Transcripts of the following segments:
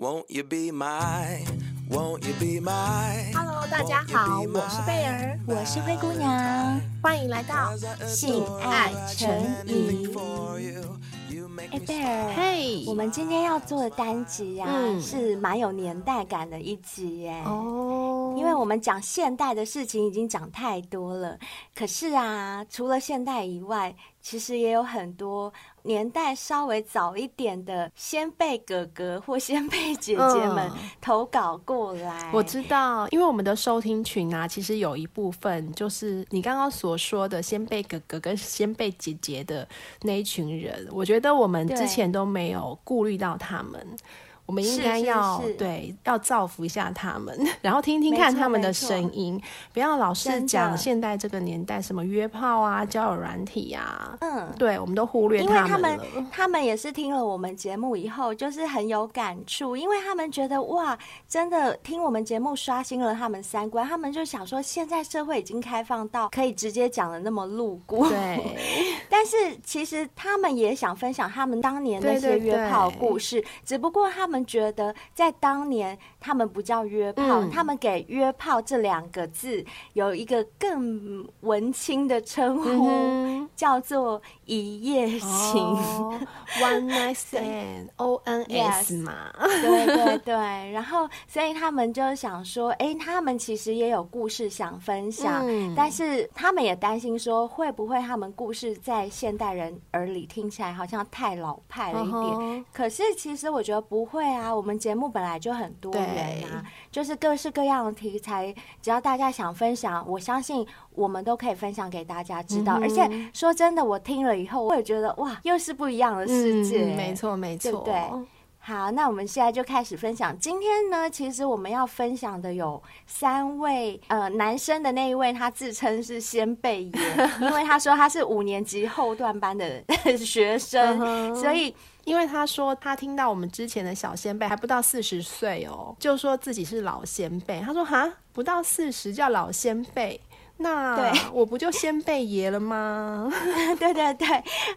Won't you be my, won't you be my? Hello，大家好，我是贝儿，我是灰姑娘，欢迎来到性爱成瘾。哎，贝儿，嘿，我们今天要做的单集呀、啊，嗯、是蛮有年代感的一集耶。哦，因为我们讲现代的事情已经讲太多了，可是啊，除了现代以外，其实也有很多年代稍微早一点的先辈哥哥或先辈姐姐们投稿过来。嗯、我知道，因为我们的收听群啊，其实有一部分就是你刚刚所说的先辈哥哥跟先辈姐姐的那一群人。我觉得我们之前都没有顾虑到他们。我们应该要对，要造福一下他们，然后听听看他们的声音，不要老是讲现代这个年代什么约炮啊、交友软体啊。嗯，对，我们都忽略他们了。因为他们他们也是听了我们节目以后，就是很有感触，因为他们觉得哇，真的听我们节目刷新了他们三观，他们就想说，现在社会已经开放到可以直接讲的那么露骨。对，但是其实他们也想分享他们当年那些约炮故事，对对对，只不过他们。觉得在当年，他们不叫约炮，嗯、他们给“约炮”这两个字有一个更文青的称呼，嗯、叫做“一夜情”。Oh, one night stand，O N S 嘛。对对对。然后，所以他们就想说，哎，他们其实也有故事想分享，嗯、但是他们也担心说，会不会他们故事在现代人耳里听起来好像太老派了一点？Uh huh. 可是，其实我觉得不会啊。我们节目本来就很多元啊，就是各式各样的题材，只要大家想分享，我相信我们都可以分享给大家知道。嗯、而且说真的，我听了以后，我也觉得哇，又是不一样的世界。嗯、没错，没错，对对？好，那我们现在就开始分享。今天呢，其实我们要分享的有三位，呃，男生的那一位，他自称是先辈爷，因为他说他是五年级后段班的学生，所以。因为他说他听到我们之前的小先辈还不到四十岁哦，就说自己是老先辈。他说哈，不到四十叫老先辈，那对我不就先辈爷了吗？对对对，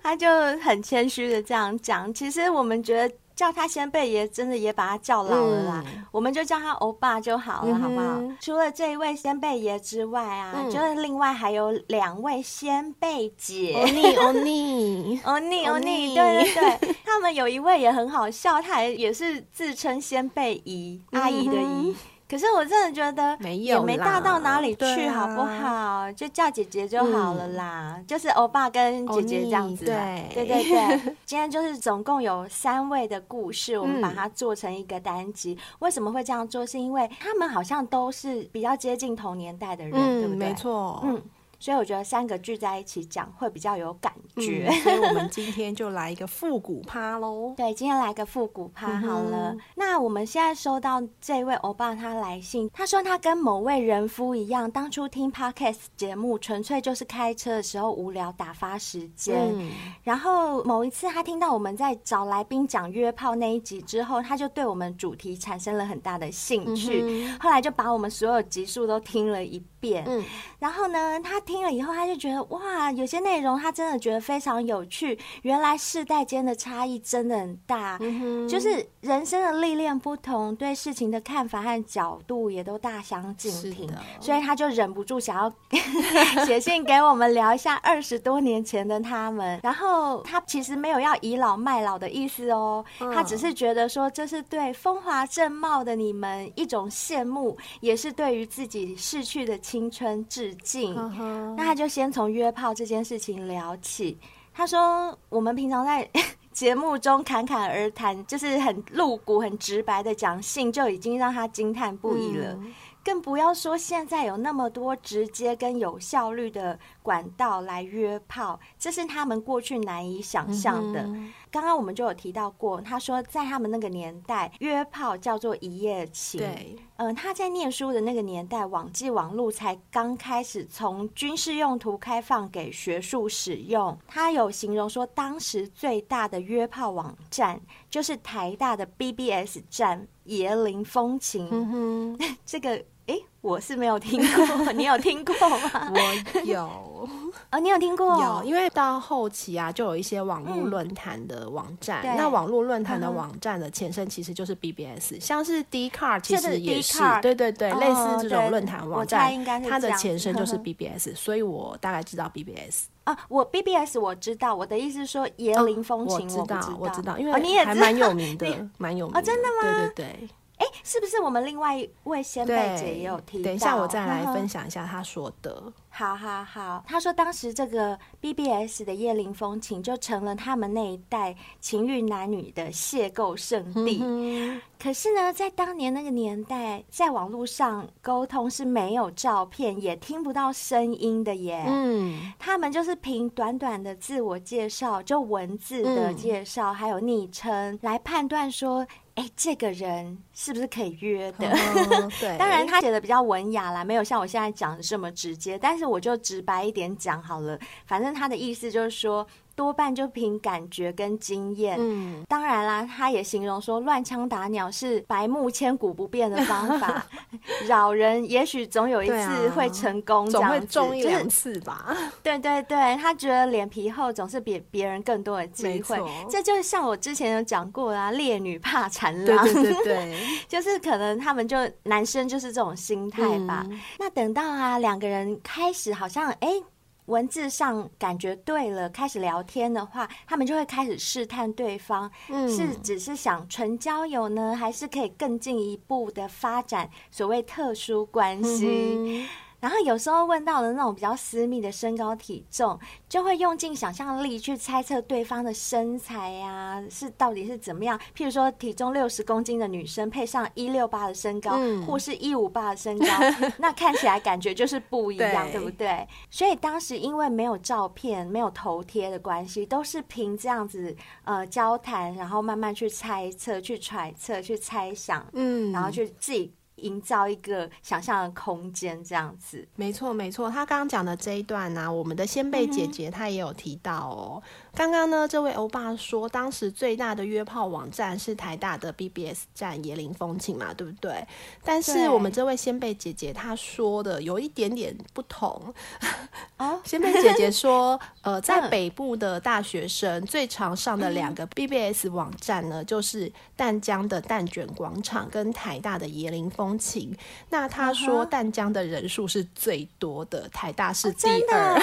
他就很谦虚的这样讲。其实我们觉得。叫他先辈爷，真的也把他叫老了啦。嗯、我们就叫他欧巴就好了，嗯、好不好？除了这一位先辈爷之外啊，嗯、就是另外还有两位先辈姐。欧尼，欧尼，欧尼，欧尼，对对对，他们有一位也很好笑，他也是自称先辈姨，阿姨的姨。可是我真的觉得也没大到哪里去，好不好？啊、就叫姐姐就好了啦，嗯、就是欧巴跟姐姐这样子。对对对对，今天就是总共有三位的故事，我们把它做成一个单集。嗯、为什么会这样做？是因为他们好像都是比较接近同年代的人，嗯、对不对？没错，嗯。所以我觉得三个聚在一起讲会比较有感觉，嗯，所以我们 今天就来一个复古趴喽。对，今天来个复古趴好了。嗯、那我们现在收到这位欧巴他来信，他说他跟某位人夫一样，当初听 Podcast 节目纯粹就是开车的时候无聊打发时间。嗯、然后某一次他听到我们在找来宾讲约炮那一集之后，他就对我们主题产生了很大的兴趣，嗯、后来就把我们所有集数都听了一遍。嗯、然后呢，他。听了以后，他就觉得哇，有些内容他真的觉得非常有趣。原来世代间的差异真的很大，嗯、就是人生的历练不同，对事情的看法和角度也都大相径庭。所以他就忍不住想要 写信给我们聊一下二十多年前的他们。然后他其实没有要倚老卖老的意思哦，嗯、他只是觉得说这是对风华正茂的你们一种羡慕，也是对于自己逝去的青春致敬。嗯那他就先从约炮这件事情聊起。他说：“我们平常在 节目中侃侃而谈，就是很露骨、很直白的讲性，就已经让他惊叹不已了。嗯、更不要说现在有那么多直接跟有效率的管道来约炮，这是他们过去难以想象的。”嗯刚刚我们就有提到过，他说在他们那个年代，约炮叫做一夜情。对，嗯、呃，他在念书的那个年代，网际网路才刚开始从军事用途开放给学术使用。他有形容说，当时最大的约炮网站就是台大的 BBS 站椰林风情。嗯哼，这个诶，我是没有听过，你有听过吗？我有。哦，你有听过？有，因为到后期啊，就有一些网络论坛的网站。嗯、那网络论坛的网站的前身其实就是 BBS，、嗯、像是 Dcard 其实也是，是对对对，哦、类似这种论坛网站，它的前身就是 BBS，所以我大概知道 BBS。啊，我 BBS 我知道，我的意思是说椰林风情我知道，我知道，因为你也还蛮有名的，蛮有名的哦，真的吗？对对对。哎，是不是我们另外一位先辈姐也有提到？等一下，我再来分享一下她说的。好 好好，她说当时这个 BBS 的夜林风情就成了他们那一代情欲男女的邂逅圣地。嗯、可是呢，在当年那个年代，在网络上沟通是没有照片，也听不到声音的耶。嗯，他们就是凭短短的自我介绍，就文字的介绍，嗯、还有昵称来判断说。哎，这个人是不是可以约的？哦、对，当然他写的比较文雅啦，没有像我现在讲的这么直接。但是我就直白一点讲好了，反正他的意思就是说。多半就凭感觉跟经验，嗯，当然啦，他也形容说乱枪打鸟是百目千古不变的方法，扰人也许总有一次会成功，总会中一两次吧。就是，对对对，他觉得脸皮厚总是比别人更多的机会，这就像我之前有讲过啦，烈女怕缠郎，对对对对，就是可能他们就男生就是这种心态吧。嗯、那等到啊两个人开始好像哎。欸文字上感觉对了，开始聊天的话，他们就会开始试探对方，嗯、是只是想纯交友呢，还是可以更进一步的发展所谓特殊关系？嗯然后有时候问到的那种比较私密的身高体重，就会用尽想象力去猜测对方的身材呀、啊，是到底是怎么样？譬如说体重六十公斤的女生配上一六八的身高，嗯、或是一五八的身高，那看起来感觉就是不一样，对，对不对？所以当时因为没有照片、没有头贴的关系，都是凭这样子呃交谈，然后慢慢去猜测、去揣测、去猜想，嗯，然后去自己。营造一个想象的空间，这样子。没错，没错。他刚刚讲的这一段呢、啊，我们的先辈姐姐她也有提到哦。刚刚呢，这位欧巴说，当时最大的约炮网站是台大的 BBS 站椰林风情嘛，对不对？但是我们这位先辈姐姐她说的有一点点不同。哦，先辈姐姐说，呃，在北部的大学生最常上的两个 BBS 网站呢，就是淡江的蛋卷广场跟台大的椰林风情。那他说，淡江的人数是最多的，台大是第二。哦、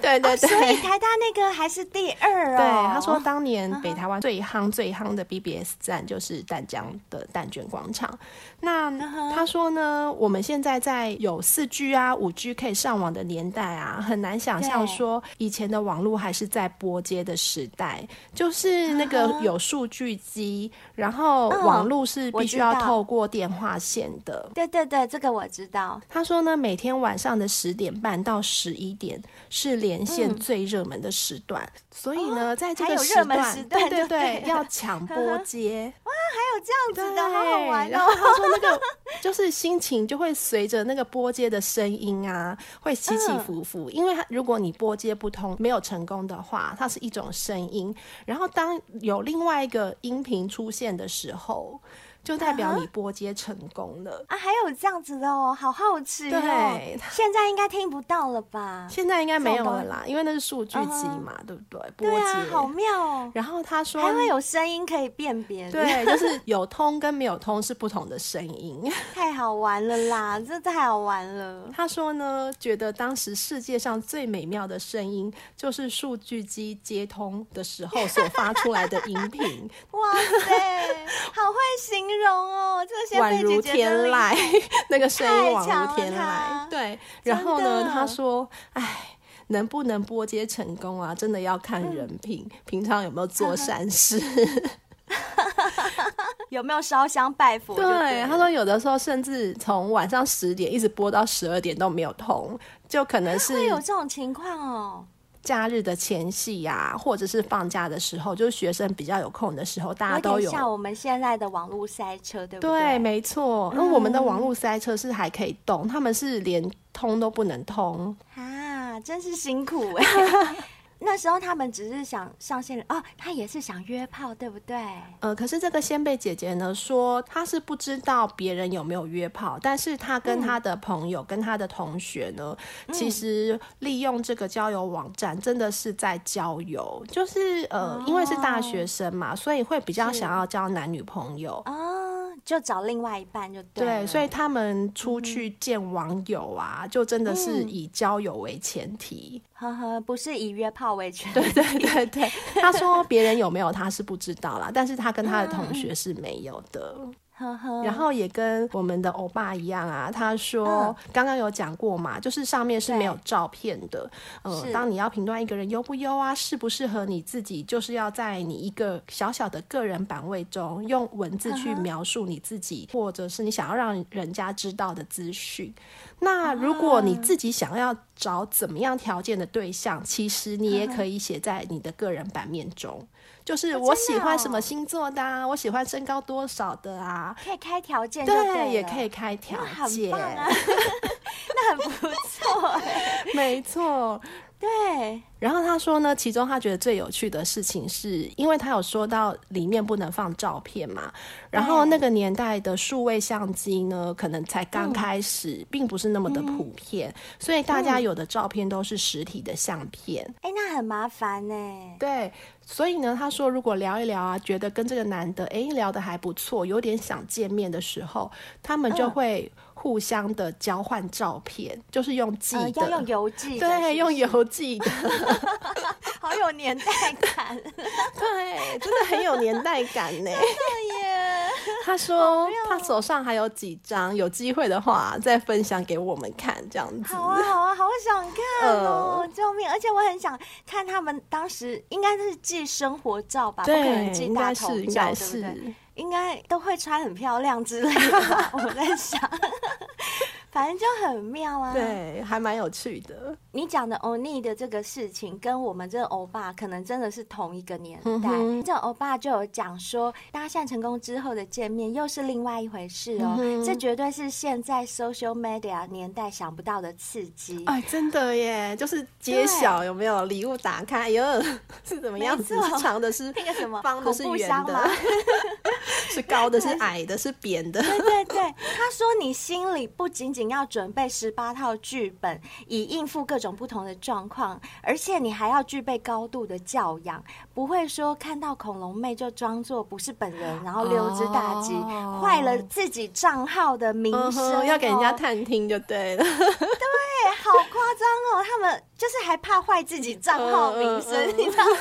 对对对、哦，所以台大那个还是第二哦。对，他说当年北台湾最夯最夯的 BBS 站就是淡江的蛋卷广场。那他说呢，我们现在在有四 G 啊、五 G 可以上网的年代啊，很难想象说以前的网络还是在拨接的时代，就是那个有数据机，然后网络是必须要透过电话线的。对对对，这个我知道。他说呢，每天晚上的十点半到十一点是连线最热门的时段，所以。所以呢，在这个时段，时段对对对，要抢 拨接。哇，还有这样子的，好好玩哦。然后他说，那个就是心情就会随着那个拨接的声音啊，会起起伏伏。嗯、因为如果你拨接不通，没有成功的话，它是一种声音。然后当有另外一个音频出现的时候。就代表你拨接成功了啊！还有这样子的哦，好好奇哦。对，现在应该听不到了吧？现在应该没有了啦，因为那是数据机嘛，对不对？拨接。对啊，好妙哦。然后他说还会有声音可以辨别，对，就 是有通跟没有通是不同的声音。太好玩了啦，这太好玩了。他说呢，觉得当时世界上最美妙的声音就是数据机接通的时候所发出来的音频。哇塞，好会形容。容哦，这些宛如天籁，那个声音宛如天籁。对，然后呢，他说：“哎，能不能播接成功啊？真的要看人品，嗯、平常有没有 做善事，有没有烧香拜佛。”对，他说有的时候甚至从晚上十点一直播到十二点都没有通，就可能是会有这种情况哦。假日的前夕呀、啊，或者是放假的时候，就是学生比较有空的时候，大家都有。像我们现在的网络塞车，对不对？对，没错。那、嗯、我们的网络塞车是还可以动，他们是连通都不能通啊，真是辛苦哎。那 那时候他们只是想上线哦，他也是想约炮，对不对？呃，可是这个先辈姐姐呢说，她是不知道别人有没有约炮，但是她跟她的朋友、嗯、跟她的同学呢，其实利用这个交友网站，真的是在交友，就是呃、哦，因为是大学生嘛，所以会比较想要交男女朋友。哦，就找另外一半就对。对，所以他们出去见网友啊，嗯、就真的是以交友为前提。呵呵，不是以约炮为前提。对对对对，他说别人有没有他是不知道啦，但是他跟他的同学是没有的。呵呵，然后也跟我们的欧巴一样啊，他说刚刚有讲过嘛，就是上面是没有照片的。呃，当你要评断一个人优不优啊，适不适合你自己，就是要在你一个小小的个人版位中，用文字去描述你自己，或者是你想要让人家知道的资讯。那如果你自己想要找怎么样条件的对象，其实你也可以写在你的个人版面中，就是我喜欢什么星座的啊，我喜欢身高多少的啊，可以开条件，对，也可以开条件，那很不错，没错。对，然后他说呢，其中他觉得最有趣的事情是，因为他有说到里面不能放照片嘛，然后那个年代的数位相机呢，可能才刚开始，嗯、并不是那么的普遍，嗯，所以大家有的照片都是实体的相片。哎，那很麻烦呢。对，所以呢，他说如果聊一聊啊，觉得跟这个男的哎聊得还不错，有点想见面的时候，他们就会。互相的交换照片，就是用寄的，呃、要用邮寄，对，是是用邮寄的，好有年代感，对，真的很有年代感呢。对耶，他说他手上还有几张，有机会的话再分享给我们看，这样子。好啊，好啊，好想看哦，呃、救命！而且我很想看他们当时应该是寄生活照吧，对，不可能寄大头照，应该是，应该都会穿很漂亮之类的，我在想。反正就很妙啊，对，还蛮有趣的。你讲的欧尼的这个事情，跟我们这个欧巴可能真的是同一个年代。嗯、这欧巴就有讲说，搭讪成功之后的见面又是另外一回事哦、嗯。这绝对是现在 social media 年代想不到的刺激。哎，真的耶，就是揭晓有没有礼物打开，哟，是怎么样子？是长的是 那个什么，方的是圆的，是高的是矮的，是扁的。对对对，他说你心里不仅仅。要准备十八套剧本，以应付各种不同的状况，而且你还要具备高度的教养，不会说看到恐龙妹就装作不是本人，然后溜之大吉，坏、oh. 了自己账号的名声、哦，uh 要给人家探听就对了。对，好夸张哦，他们就是还怕坏自己账号名声，uh -uh. 你知道吗？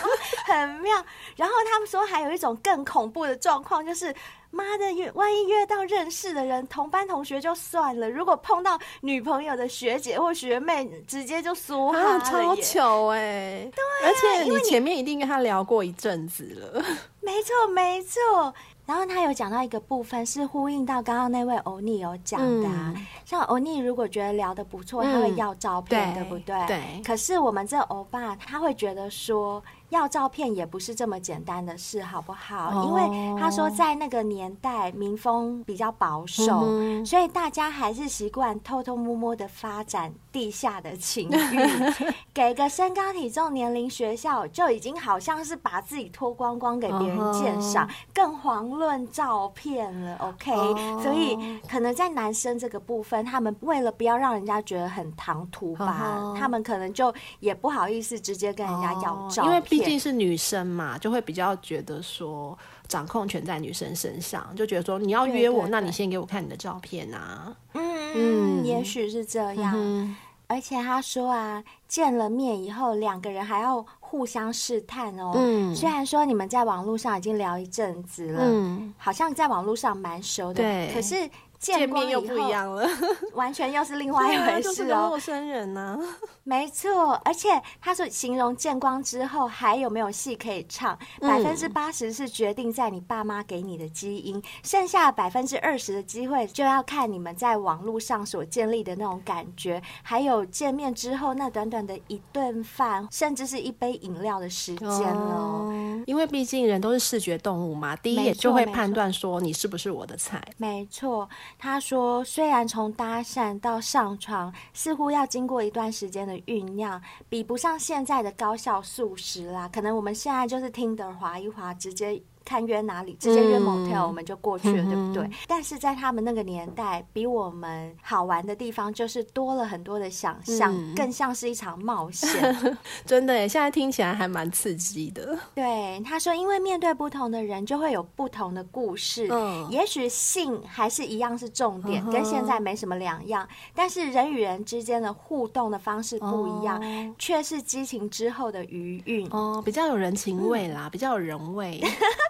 很妙。然后他们说还有一种更恐怖的状况，就是。妈的，约万一约到认识的人，同班同学就算了，如果碰到女朋友的学姐或学妹，直接就说哈、啊、超糗哎、欸！对、啊，而且你前面一定跟他聊过一阵子了。没错，没错。然后他有讲到一个部分，是呼应到刚刚那位欧尼有讲的、啊嗯，像欧尼如果觉得聊得不错、嗯，他会要照片，对，对不对？对。可是我们这欧巴，他会觉得说。要照片也不是这么简单的事，好不好？因为他说在那个年代民风比较保守，嗯、所以大家还是习惯偷偷摸摸的发展地下的情欲，给个身高体重年龄学校就已经好像是把自己脱光光给别人鉴赏，更遑论照片了。OK，所以可能在男生这个部分，他们为了不要让人家觉得很唐突吧，他们可能就也不好意思直接跟人家要照片。毕竟是女生嘛，就会比较觉得说掌控权在女生身上，就觉得说你要约我，对对对，那你先给我看你的照片啊。嗯嗯，也许是这样。嗯。而且他说啊，见了面以后，两个人还要互相试探哦。嗯。虽然说你们在网络上已经聊一阵子了，嗯，好像在网络上蛮熟的，对，可是。见面又不一样了，完全又是另 外一回事哦。陌生人呢？没错，而且他说形容见光之后还有没有戏可以唱，百分之八十是决定在你爸妈给你的基因，剩下百分之二十的机会就要看你们在网络上所建立的那种感觉，还有见面之后那短短的一顿饭，甚至是一杯饮料的时间哦。因为毕竟人都是视觉动物嘛，第一眼就会判断说你是不是我的菜。没错。他说，虽然从搭讪到上床，似乎要经过一段时间的酝酿，比不上现在的高效速食啦。可能我们现在就是听的滑一滑，直接。看约哪里，直接约 motel，我们就过去了，嗯、对不对？嗯、但是在他们那个年代，比我们好玩的地方就是多了很多的想象，嗯、更像是一场冒险。真的耶，现在听起来还蛮刺激的。对，他说，因为面对不同的人，就会有不同的故事。嗯，也许性还是一样是重点，嗯、跟现在没什么两样。但是人与人之间的互动的方式不一样，哦、却是激情之后的余韵。哦，比较有人情味啦，嗯、比较有人味。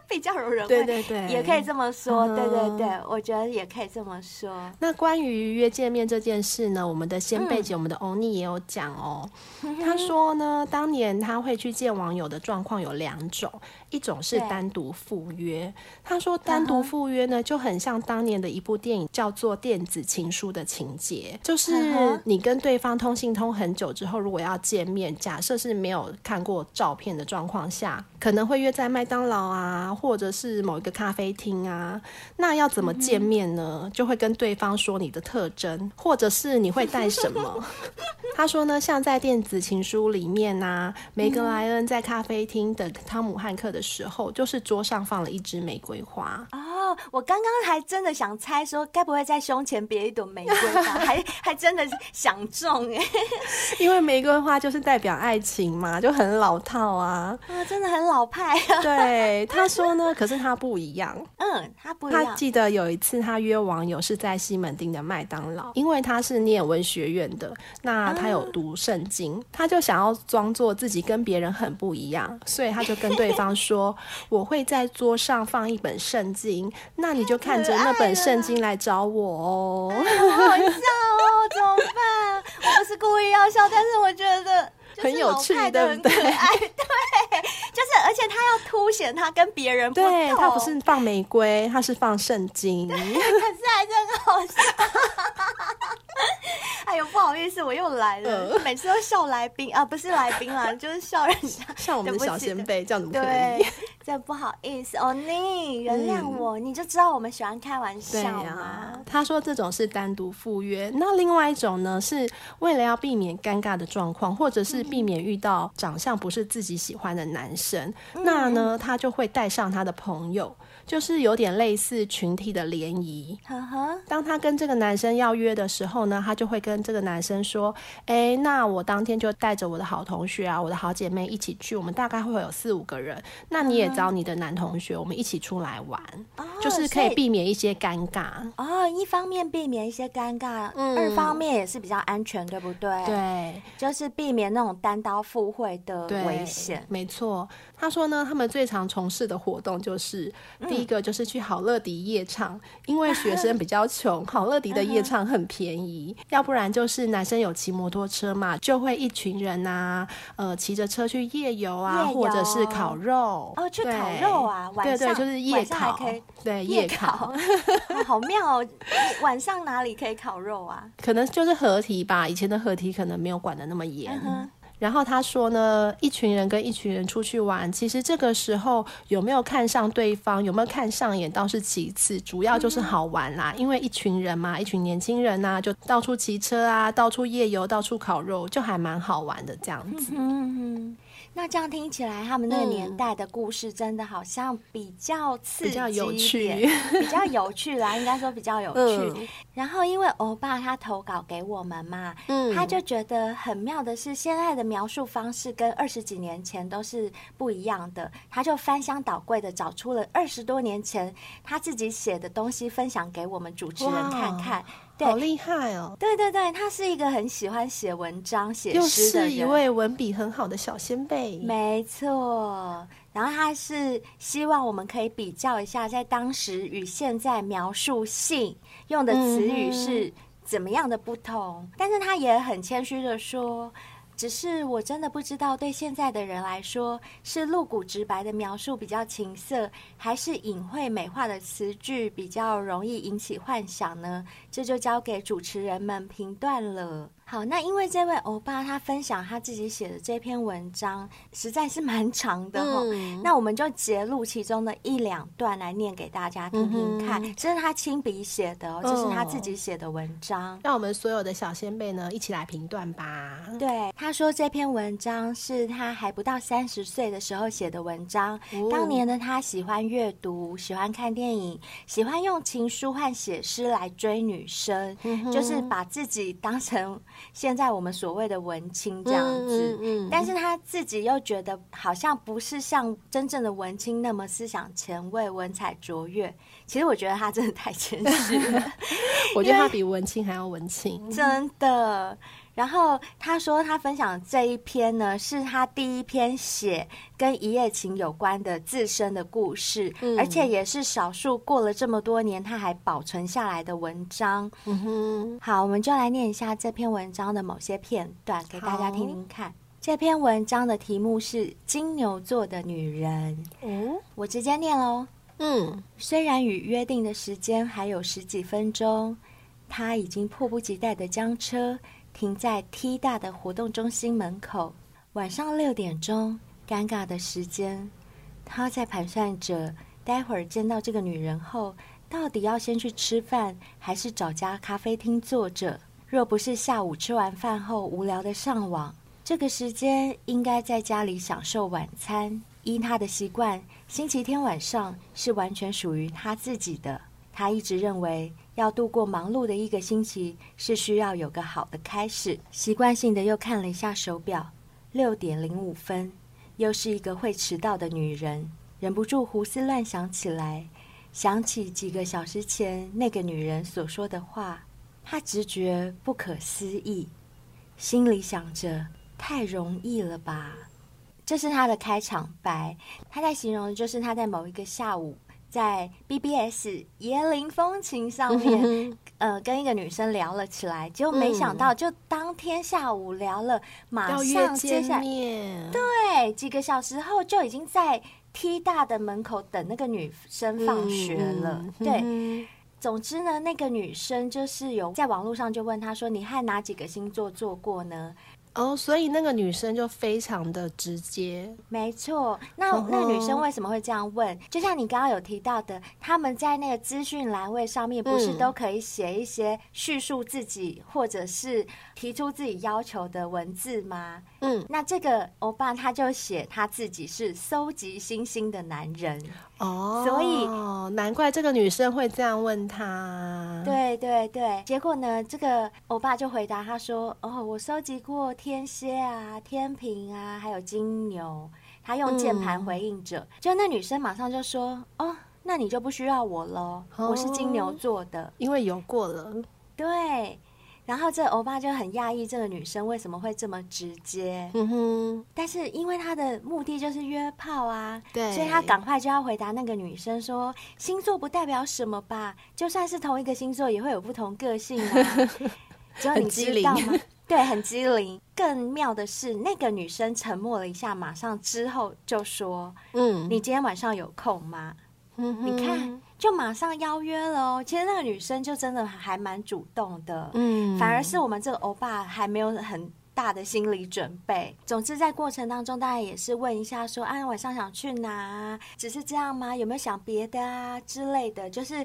比较柔人会，对对对，也可以这么说，嗯、对对对，我觉得也可以这么说。那关于约见面这件事呢，我们的先辈姐，嗯、我们的欧尼也有讲哦。他说呢，当年他会去见网友的状况有两种。一种是单独赴约，他说单独赴约呢，就很像当年的一部电影叫做《电子情书》的情节，就是你跟对方通信通很久之后，如果要见面，假设是没有看过照片的状况下，可能会约在麦当劳啊，或者是某一个咖啡厅啊，那要怎么见面呢？就会跟对方说你的特征，或者是你会带什么。他说呢，像在《电子情书》里面啊，梅格莱恩在咖啡厅等汤姆汉克的时候，就是桌上放了一支玫瑰花。哦，我刚刚还真的想猜说，该不会在胸前别一朵玫瑰花？还还真的想中哎，因为玫瑰花就是代表爱情嘛，就很老套啊。啊，真的很老派啊。对，他说呢，可是他不一样。嗯，他不一样。他记得有一次他约网友是在西门町的麦当劳，因为他是念文学院的，那他有读圣经，嗯、他就想要装作自己跟别人很不一样，所以他就跟对方说：“ 我会在桌上放一本圣经。”那你就看着那本圣经来找我哦。好好笑哦，怎么办？我不是故意要笑，但是我觉得很有趣，对不对？对，就是而且他要凸显他跟别人不同。对，他不是放玫瑰，他是放圣经。可是还真好笑。哎呦，不好意思，我又来了。呃、每次都笑来宾啊，不是来宾啊，就是笑人家。像我们的小先辈，这样怎么可以？这不好意思哦，你原谅我，嗯、你就知道我们喜欢开玩笑嘛。啊、他说这种是单独赴约，那另外一种呢，是为了要避免尴尬的状况，或者是避免遇到长相不是自己喜欢的男生，嗯、那呢，他就会带上他的朋友。就是有点类似群体的联谊。当他跟这个男生要约的时候呢，他就会跟这个男生说：“哎，那我当天就带着我的好同学啊，我的好姐妹一起去，我们大概会有四五个人。那你也找你的男同学，我们一起出来玩，哦、就是可以避免一些尴尬。哦，一方面避免一些尴尬，嗯、二方面也是比较安全，对不对？对，就是避免那种单刀赴会的危险。没错。他说呢，他们最常从事的活动就是，第一个就是去好乐迪夜唱，因为学生比较穷，好乐迪的夜唱很便宜。要不然就是男生有骑摩托车嘛，就会一群人啊，呃，骑着车去夜游啊，或者是烤肉。哦，去烤肉啊，晚上，对对，就是夜烤，对，夜烤，好妙哦。晚上哪里可以烤肉啊？可能就是合体吧，以前的合体可能没有管得那么严。然后他说呢，一群人跟一群人出去玩，其实这个时候有没有看上对方，有没有看上眼倒是其次，主要就是好玩啦。嗯、因为一群人嘛，一群年轻人呐、啊，就到处骑车啊，到处夜游，到处烤肉，就还蛮好玩的这样子。嗯那这样听起来，他们那个年代的故事真的好像比较刺激一点，比较有趣，比较有趣啦，应该说比较有趣。嗯、然后因为欧巴他投稿给我们嘛，嗯，他就觉得很妙的是，现在的描述方式跟二十几年前都是不一样的。他就翻箱倒柜的找出了二十多年前他自己写的东西，分享给我们主持人看看。对好厉害哦！对对对，他是一个很喜欢写文章、写诗的人，又是一位文笔很好的小先辈。没错，然后他是希望我们可以比较一下，在当时与现在描述性用的词语是怎么样的不同。嗯、但是他也很谦虚的说。只是我真的不知道，对现在的人来说，是露骨直白的描述比较情色，还是隐晦美化的词句比较容易引起幻想呢？这就交给主持人们评断了。好，那因为这位欧巴他分享他自己写的这篇文章实在是蛮长的哈、嗯，那我们就截录其中的一两段来念给大家听听看。嗯、这是他亲笔写的哦，这是他自己写的文章。让我们所有的小仙贝呢一起来评断吧。对，他说这篇文章是他还不到三十岁的时候写的文章。哦、当年的他喜欢阅读，喜欢看电影，喜欢用情书和写诗来追女生、嗯，就是把自己当成。现在我们所谓的文青这样子，嗯但是他自己又觉得好像不是像真正的文青那么思想前卫、文采卓越。其实我觉得他真的太谦虚了，我觉得他比文青还要文青，真的。然后他说，他分享这一篇呢，是他第一篇写跟一夜情有关的自身的故事，嗯，而且也是少数过了这么多年他还保存下来的文章。嗯哼，好，我们就来念一下这篇文章的某些片段给大家听听看。这篇文章的题目是《金牛座的女人》。嗯，我直接念喽。嗯，虽然与约定的时间还有十几分钟，他已经迫不及待的将车。停在 T 大的活动中心门口，晚上六点钟，尴尬的时间，他在盘算着，待会儿见到这个女人后，到底要先去吃饭，还是找家咖啡厅坐着？若不是下午吃完饭后无聊的上网，这个时间应该在家里享受晚餐。依他的习惯，星期天晚上是完全属于他自己的。他一直认为。要度过忙碌的一个星期，是需要有个好的开始。习惯性的又看了一下手表，六点零五分，又是一个会迟到的女人，忍不住胡思乱想起来，想起几个小时前那个女人所说的话，他直觉不可思议，心里想着太容易了吧。这是他的开场白，他在形容的就是他在某一个下午。在 BBS 椰林风情上面，呃，跟一个女生聊了起来，结果没想到，就当天下午聊了，马上接下来，对，几个小时后就已经在 T 大的门口等那个女生放学了。对，总之呢，那个女生就是有在网络上就问他说：“你和哪几个星座做过呢？”哦，所以那个女生就非常的直接，没错。那那个女生为什么会这样问？就像你刚刚有提到的，他们在那个资讯栏位上面，不是都可以写一些叙述自己或者是提出自己要求的文字吗？嗯，那这个欧巴他就写他自己是搜集星星的男人。哦，所以难怪这个女生会这样问他。对对对，结果呢，这个欧巴就回答他说：“哦，我收集过天蝎啊、天平啊，还有金牛。”他用键盘回应着，嗯，就那女生马上就说：“哦，那你就不需要我了，哦，我是金牛座的，因为有过了。”对。然后这欧巴就很讶异，这个女生为什么会这么直接？嗯哼。但是因为他的目的就是约炮啊，对，所以他赶快就要回答那个女生说：“星座不代表什么吧？就算是同一个星座，也会有不同个性啊。”只有你知道吗？对，很机灵。更妙的是，那个女生沉默了一下，马上之后就说：“嗯，你今天晚上有空吗？”嗯，你看。就马上邀约了哦。其实那个女生就真的还蛮主动的，嗯，反而是我们这个欧巴还没有很大的心理准备。总之在过程当中，大家也是问一下说，啊，晚上想去哪？只是这样吗？有没有想别的啊之类的？就是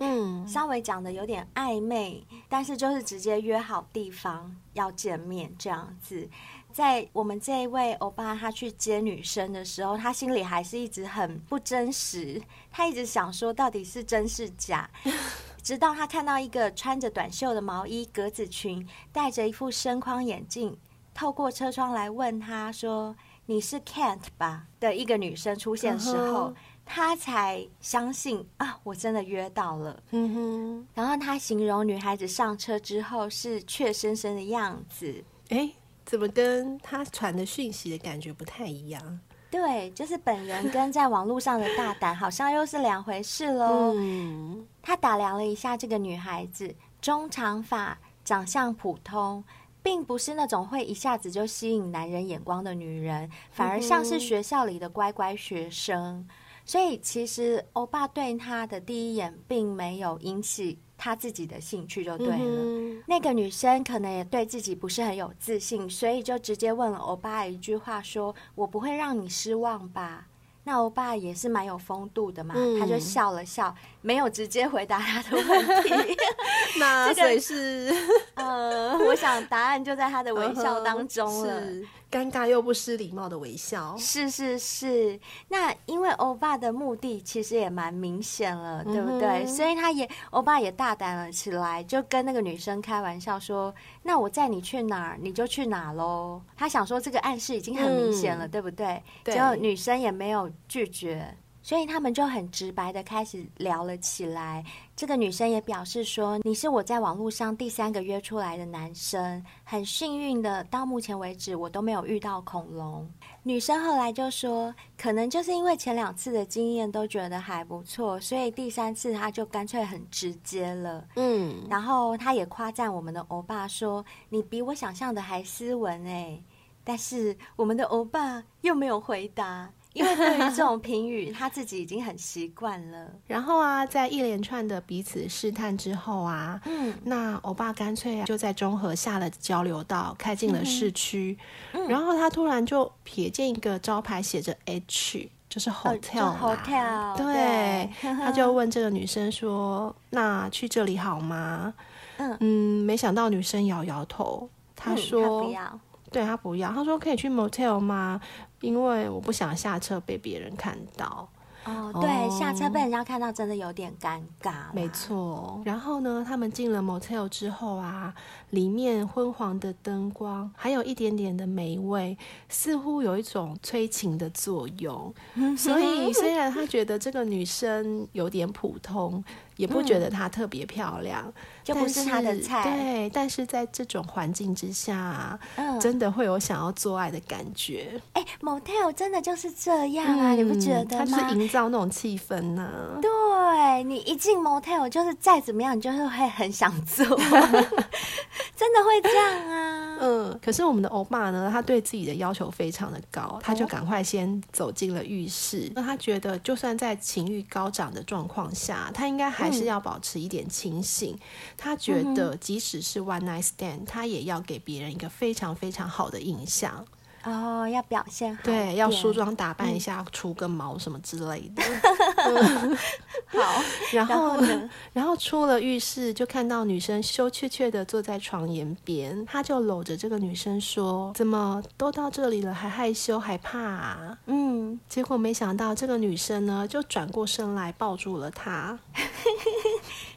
稍微讲的有点暧昧，但是就是直接约好地方要见面这样子。在我们这一位欧巴他去接女生的时候，他心里还是一直很不真实，他一直想说到底是真是假。直到他看到一个穿着短袖的毛衣、格子裙、戴着一副深框眼镜，透过车窗来问他说：“你是 Kent 吧？”的一个女生出现的时候，他才相信啊，我真的约到了。嗯哼。然后他形容女孩子上车之后是怯生生的样子。诶怎么跟他传的讯息的感觉不太一样？对，就是本人跟在网络上的大胆好像又是两回事喽。嗯，他打量了一下这个女孩子，中长发，长相普通，并不是那种会一下子就吸引男人眼光的女人，反而像是学校里的乖乖学生。所以其实欧巴对她的第一眼并没有引起他自己的兴趣就对了。嗯、那个女生可能也对自己不是很有自信，所以就直接问了欧巴一句话说：“说我不会让你失望吧？”那欧巴也是蛮有风度的嘛，嗯、他就笑了笑，没有直接回答他的问题。那 所以是，呃，我想答案就在他的微笑当中了。是尴尬又不失礼貌的微笑，是是是。那因为欧巴的目的其实也蛮明显了，对不对？嗯、所以他也欧巴也大胆了起来，就跟那个女生开玩笑说：“那我载你去哪儿，你就去哪喽。”他想说这个暗示已经很明显了，嗯、对不对？对。结果女生也没有拒绝。所以他们就很直白的开始聊了起来。这个女生也表示说：“你是我在网络上第三个约出来的男生，很幸运的，到目前为止我都没有遇到恐龙。”女生后来就说：“可能就是因为前两次的经验都觉得还不错，所以第三次她就干脆很直接了。”嗯，然后她也夸赞我们的欧巴说：“你比我想象的还斯文哎。”但是我们的欧巴又没有回答。因为对于这种评语，他自己已经很习惯了。然后啊，在一连串的彼此试探之后啊，嗯，那欧巴干脆啊就在中和下了交流道，开进了市区。嗯、然后他突然就瞥见一个招牌写着 H，就是 hotel，呃、hotel。对，对他就问这个女生说：“那去这里好吗？”嗯嗯，没想到女生摇摇头，她说：“嗯、他不要。”对，他不要，他说：“可以去 motel 吗？”因为我不想下车被别人看到。哦，对，哦、下车被人家看到真的有点尴尬。没错。然后呢，他们进了 motel 之后啊，里面昏黄的灯光，还有一点点的霉味，似乎有一种催情的作用。所以，虽然他觉得这个女生有点普通。也不觉得她特别漂亮，嗯、就不是她的菜。对，但是在这种环境之下，嗯，真的会有想要做爱的感觉。哎、欸，motel 真的就是这样啊，嗯、你不觉得吗？它就是营造那种气氛呢、啊。对，你一进 motel，就是再怎么样，你就是会很想做，真的会这样啊。嗯，可是我们的欧巴呢，他对自己的要求非常的高，他就赶快先走进了浴室。那、哦、他觉得，就算在情欲高涨的状况下，他应该还还是要保持一点清醒。他觉得，即使是 one night stand，他也要给别人一个非常非常好的印象。哦，要表现好，对，要梳妆打扮一下，嗯、除个毛什么之类的。好，然后呢？然后出了浴室，就看到女生羞怯怯的坐在床沿边，他就搂着这个女生说：“怎么都到这里了，还害羞害怕啊？”嗯，结果没想到这个女生呢，就转过身来抱住了他，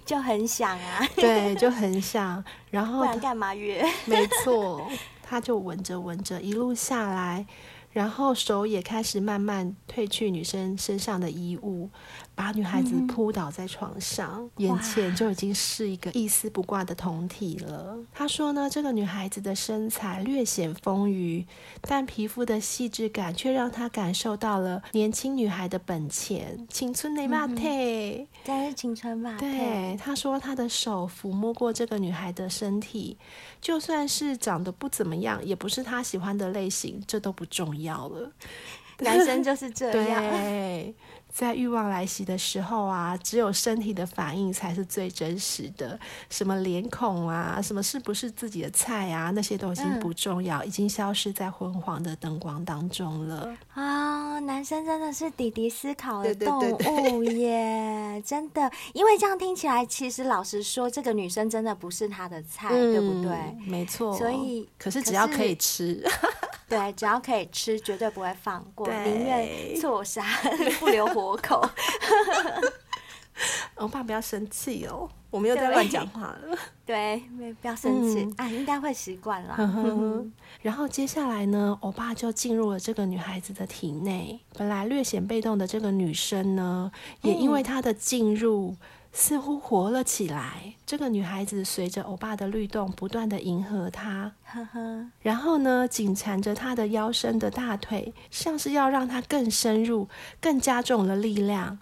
就很想啊，对，就很想。然后不然干嘛约？没错。他就闻着闻着，一路下来，然后手也开始慢慢褪去女生身上的衣物。把女孩子扑倒在床上，嗯、眼前就已经是一个一丝不挂的酮体了。他说呢，这个女孩子的身材略显丰腴，但皮肤的细致感却让他感受到了年轻女孩的本钱。青春内马腿，真是青春马腿。对，他说他的手抚摸过这个女孩的身体，就算是长得不怎么样，也不是他喜欢的类型，这都不重要了。男生就是这样。对。在欲望来袭的时候啊，只有身体的反应才是最真实的。什么脸孔啊，什么是不是自己的菜啊，那些都已经不重要，嗯、已经消失在昏黄的灯光当中了。啊、哦，男生真的是弟弟思考的动物耶，真的。因为这样听起来，其实老实说，这个女生真的不是他的菜，嗯、对不对？没错。所以，可是只要可以吃，对，只要可以吃，绝对不会放过，宁愿错杀 不留活。我口，我爸不要生气哦，我们又在乱讲话了。对，没不要生气，嗯、啊，应该会习惯啦。然后接下来呢，欧巴就进入了这个女孩子的体内。本来略显被动的这个女生呢，也因为她的进入。嗯似乎活了起来。这个女孩子随着欧巴的律动，不断地迎合他。呵呵。然后呢，紧缠着他的腰身的大腿，像是要让他更深入、更加重了力量。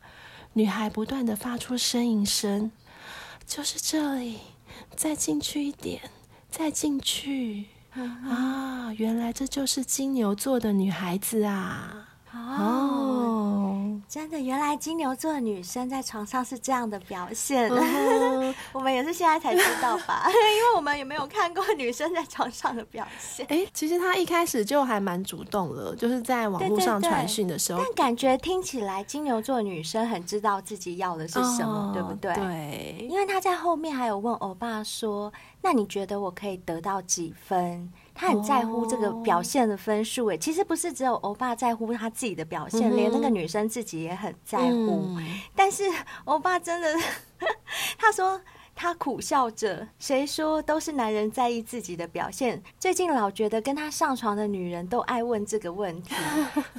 女孩不断地发出呻吟声，就是这里，再进去一点，再进去。啊，原来这就是金牛座的女孩子啊。哦，真的，原来金牛座的女生在床上是这样的表现。嗯、我们也是现在才知道吧？因为我们也没有看过女生在床上的表现。哎、欸，其实她一开始就还蛮主动的，就是在网络上传讯的时候。但感觉听起来金牛座女生很知道自己要的是什么，哦、对不对？对。因为她在后面还有问欧巴说：“那你觉得我可以得到几分？”他很在乎这个表现的分数，诶，其实不是只有欧巴在乎他自己的表现，连那个女生自己也很在乎。但是欧巴真的，他说他苦笑着，谁说都是男人在意自己的表现？最近老觉得跟他上床的女人都爱问这个问题，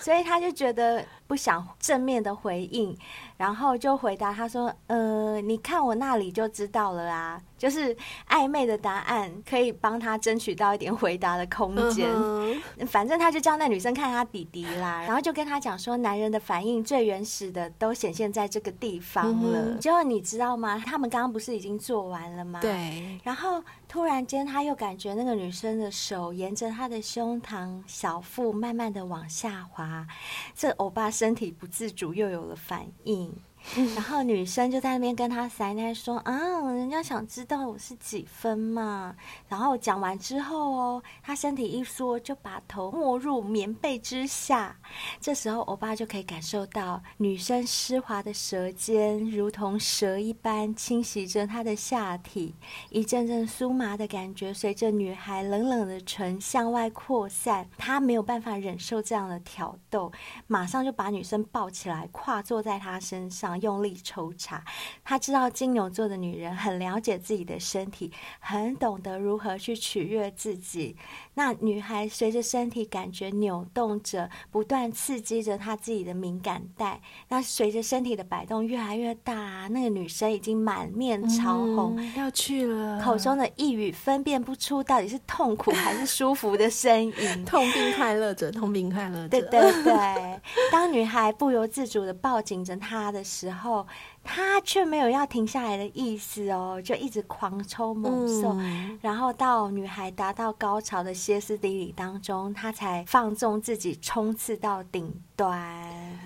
所以他就觉得不想正面的回应，然后就回答他说：“呃，你看我那里就知道了啊。”就是暧昧的答案可以帮他争取到一点回答的空间。Uh huh. 反正他就叫那女生看他弟弟啦，然后就跟他讲说，男人的反应最原始的都显现在这个地方了。结果、uh. 你知道吗？他们刚刚不是已经做完了吗？对。然后突然间他又感觉那个女生的手沿着他的胸膛、小腹慢慢的往下滑，这欧巴身体不自主又有了反应。然后女生就在那边跟他塞奶说：“啊，人家想知道我是几分嘛。”然后讲完之后哦，他身体一缩，就把头没入棉被之下。这时候欧巴就可以感受到女生湿滑的舌尖如同蛇一般侵袭着他的下体，一阵阵酥麻的感觉随着女孩冷冷的唇向外扩散。他没有办法忍受这样的挑逗，马上就把女生抱起来，跨坐在她身上。用力抽查，他知道金牛座的女人很了解自己的身体，很懂得如何去取悦自己。那女孩随着身体感觉扭动着，不断刺激着她自己的敏感带。那随着身体的摆动越来越大，那个女生已经满面潮红，嗯，要去了，口中的一语分辨不出到底是痛苦还是舒服的声音。痛并快乐着，痛并快乐着。对对对，当女孩不由自主的抱紧着他的时候。然后他却没有要停下来的意思哦，就一直狂抽猛送，嗯、然后到女孩达到高潮的歇斯底里当中，他才放纵自己冲刺到顶端，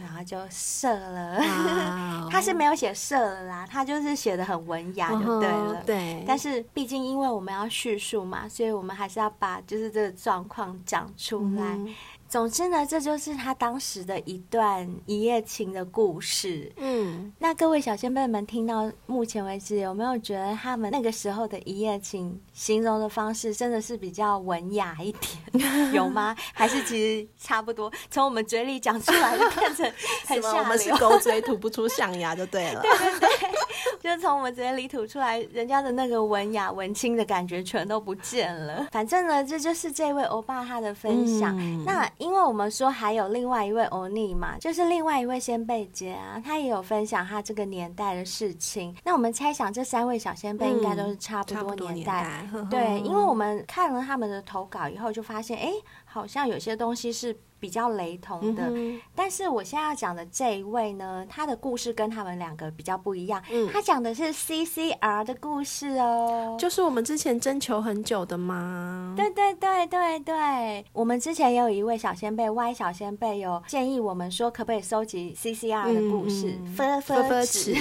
然后就射了。哇 他是没有写射了啦，他就是写的很文雅就对了。哦、对，但是毕竟因为我们要叙述嘛，所以我们还是要把就是这个状况讲出来。嗯总之呢，这就是他当时的一段一夜情的故事。嗯，那各位小仙贝们听到目前为止，有没有觉得他们那个时候的一夜情形容的方式真的是比较文雅一点？有吗？还是其实差不多？从我们嘴里讲出来就变成很像我们是狗嘴吐不出象牙就对了。对对对，就是从我们嘴里吐出来，人家的那个文雅文青的感觉全都不见了。反正呢，这就是这位欧巴他的分享。嗯、那。因为我们说还有另外一位欧尼嘛，就是另外一位先辈姐啊，她也有分享她这个年代的事情。那我们猜想这三位小先辈应该都是差不多年代，嗯、对，因为我们看了他们的投稿以后，就发现哎，好像有些东西是。比较雷同的，嗯、但是我现在要讲的这一位呢，他的故事跟他们两个比较不一样。嗯，他讲的是 CCR 的故事哦，就是我们之前征求很久的吗？对对对对对，我们之前也有一位小仙贝 Y 小仙贝有建议我们说，可不可以收集 CCR 的故事？分分词，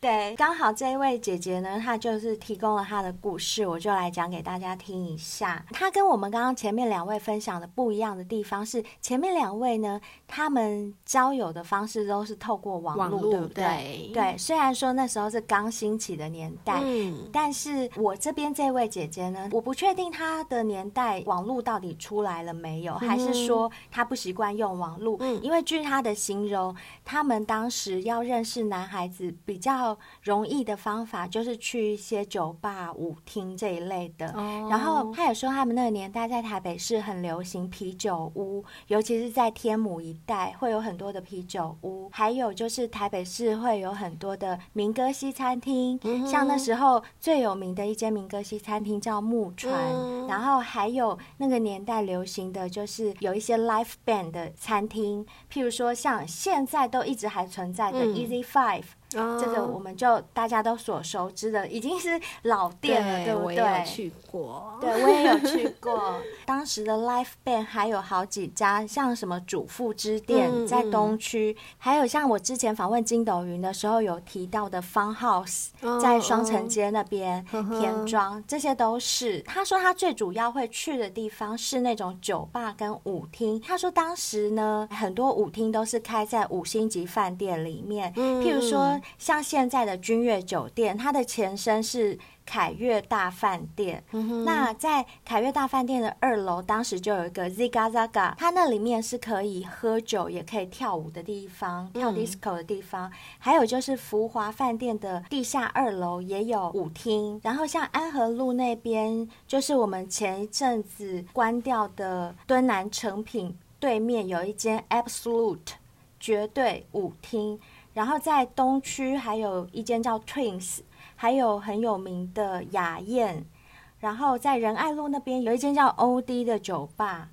对，刚好这一位姐姐呢，她就是提供了她的故事，我就来讲给大家听一下。她跟我们刚刚前面两位分享的不一样的地方是。前面两位呢，他们交友的方式都是透过网络，对不对？对，对。虽然说那时候是刚兴起的年代，嗯，但是我这边这位姐姐呢，我不确定她的年代网络到底出来了没有，嗯、还是说她不习惯用网络？嗯，因为据她的形容，他们当时要认识男孩子比较容易的方法，就是去一些酒吧、舞厅这一类的。哦，然后她也说，他们那个年代在台北市很流行啤酒屋。尤其是在天母一带，会有很多的啤酒屋，还有就是台北市会有很多的民歌西餐厅，嗯、像那时候最有名的一间民歌西餐厅叫木船，嗯、然后还有那个年代流行的就是有一些 live band 的餐厅，譬如说像现在都一直还存在的 Easy Five。哦、这个我们就大家都所熟知的，已经是老店了，对，对不对？我也有去过，对，我也有去过。当时的 Life Band 还有好几家，像什么主妇之店、嗯、在东区，还有像我之前访问筋斗云的时候有提到的 Fun House，在双城街那边、哦、田庄，这些都是。他说他最主要会去的地方是那种酒吧跟舞厅。他说当时呢，很多舞厅都是开在五星级饭店里面，嗯、譬如说像现在的君悦酒店，它的前身是。凯悦大饭店，嗯、那在凯悦大饭店的二楼，当时就有一个 Ziga Zaga，它那里面是可以喝酒也可以跳舞的地方，跳 disco 的地方。嗯、还有就是福华饭店的地下二楼也有舞厅。然后像安和路那边，就是我们前一阵子关掉的敦南成品对面有一间 Absolute 绝对舞厅。然后在东区还有一间叫 Twins。还有很有名的雅宴，然后在仁爱路那边有一间叫 OD 的酒吧，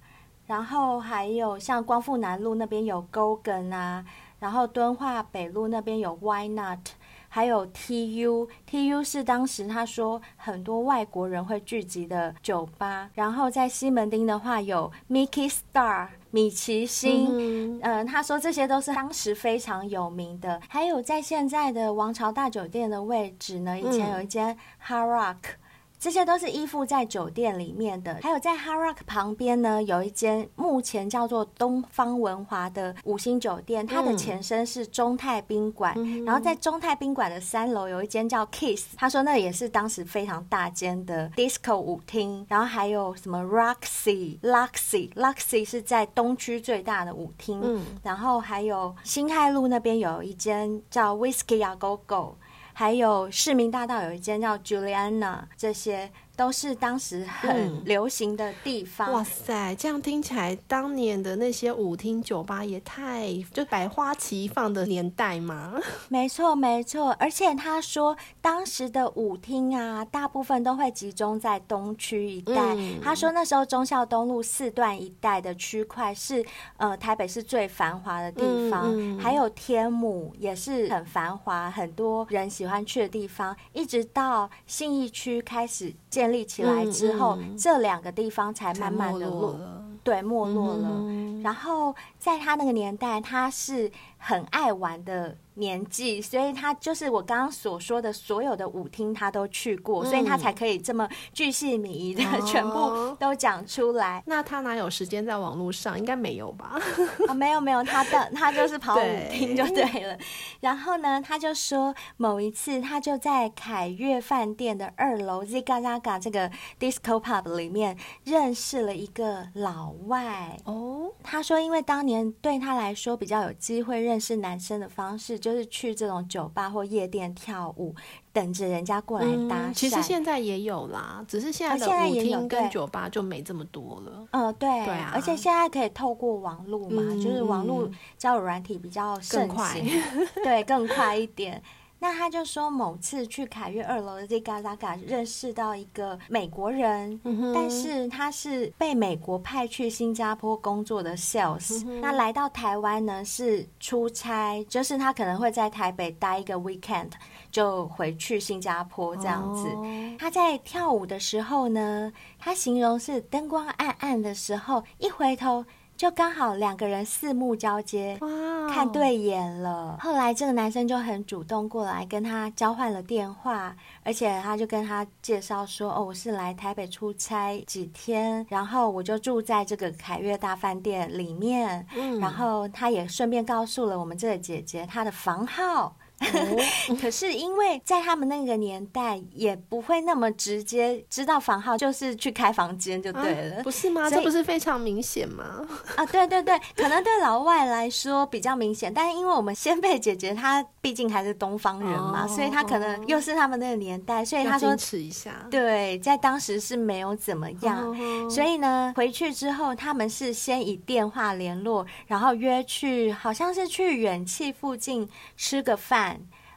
然后还有像光复南路那边有 Gogan 啊，然后敦化北路那边有 Why Not，还有 TU，TU 是当时他说很多外国人会聚集的酒吧，然后在西门町的话有 Mickey Star。米奇星，嗯，呃，他说这些都是当时非常有名的。还有在现在的王朝大酒店的位置呢，以前有一间 Hard Rock。这些都是依附在酒店里面的，还有在 Hard Rock 旁边呢，有一间目前叫做东方文华的五星酒店，它的前身是中泰宾馆，嗯、然后在中泰宾馆的三楼有一间叫 Kiss，他说那也是当时非常大间的 Disco 舞厅，然后还有什么 Roxy、Luxy、Luxy 是在东区最大的舞厅，嗯、然后还有新泰路那边有一间叫 Whisky A Go Go。还有市民大道有一间叫 Juliana，这些。都是当时很流行的地方。嗯。哇塞，这样听起来，当年的那些舞厅酒吧也太就百花齐放的年代嘛。没错，没错。而且他说，当时的舞厅啊，大部分都会集中在东区一带。嗯、他说那时候忠孝东路四段一带的区块是呃台北市最繁华的地方，还有天母也是很繁华，很多人喜欢去的地方。一直到信义区开始建立起来之后，嗯嗯、这两个地方才慢慢的落，对，没落了。嗯、然后在他那个年代，他是很爱玩的。年纪，所以他就是我刚刚所说的所有的舞厅，他都去过，嗯、所以他才可以这么巨细靡遗的 全部都讲出来。哦、那他哪有时间在网络上？应该没有吧？哦，没有没有，他的 他就是跑舞厅就对了。对然后呢，他就说某一次他就在凯悦饭店的二楼 Ziga Zaga 这个 Disco Pub 里面认识了一个老外。哦，他说因为当年对他来说比较有机会认识男生的方式。就是去这种酒吧或夜店跳舞，等着人家过来搭讪。其实现在也有啦，只是现在的舞厅跟酒吧就没这么多了。嗯，对，对啊。而且现在可以透过网络嘛，就是网络交友软体比较盛行，对，更快一点。那他就说，某次去凯悦二楼的 Ziga Zaga 认识到一个美国人，嗯、但是他是被美国派去新加坡工作的 sales、嗯。那来到台湾呢是出差，就是他可能会在台北待一个 weekend，就回去新加坡这样子。哦、他在跳舞的时候呢，他形容是灯光暗暗的时候，一回头。就刚好两个人四目交接，Wow. 看对眼了。后来这个男生就很主动过来跟他交换了电话，而且他就跟他介绍说：“哦，我是来台北出差几天，然后我就住在这个凯悦大饭店里面。嗯，然后他也顺便告诉了我们这个姐姐他的房号。” 可是因为在他们那个年代，也不会那么直接知道房号，就是去开房间就对了，啊、不是吗？这不是非常明显吗？啊，对对对，可能对老外来说比较明显，但是因为我们先辈姐姐她毕竟还是东方人嘛，哦、所以她可能又是他们那个年代，所以她说矜持一下。对，在当时是没有怎么样，哦、所以呢，回去之后他们是先以电话联络，然后约去，好像是去远气附近吃个饭。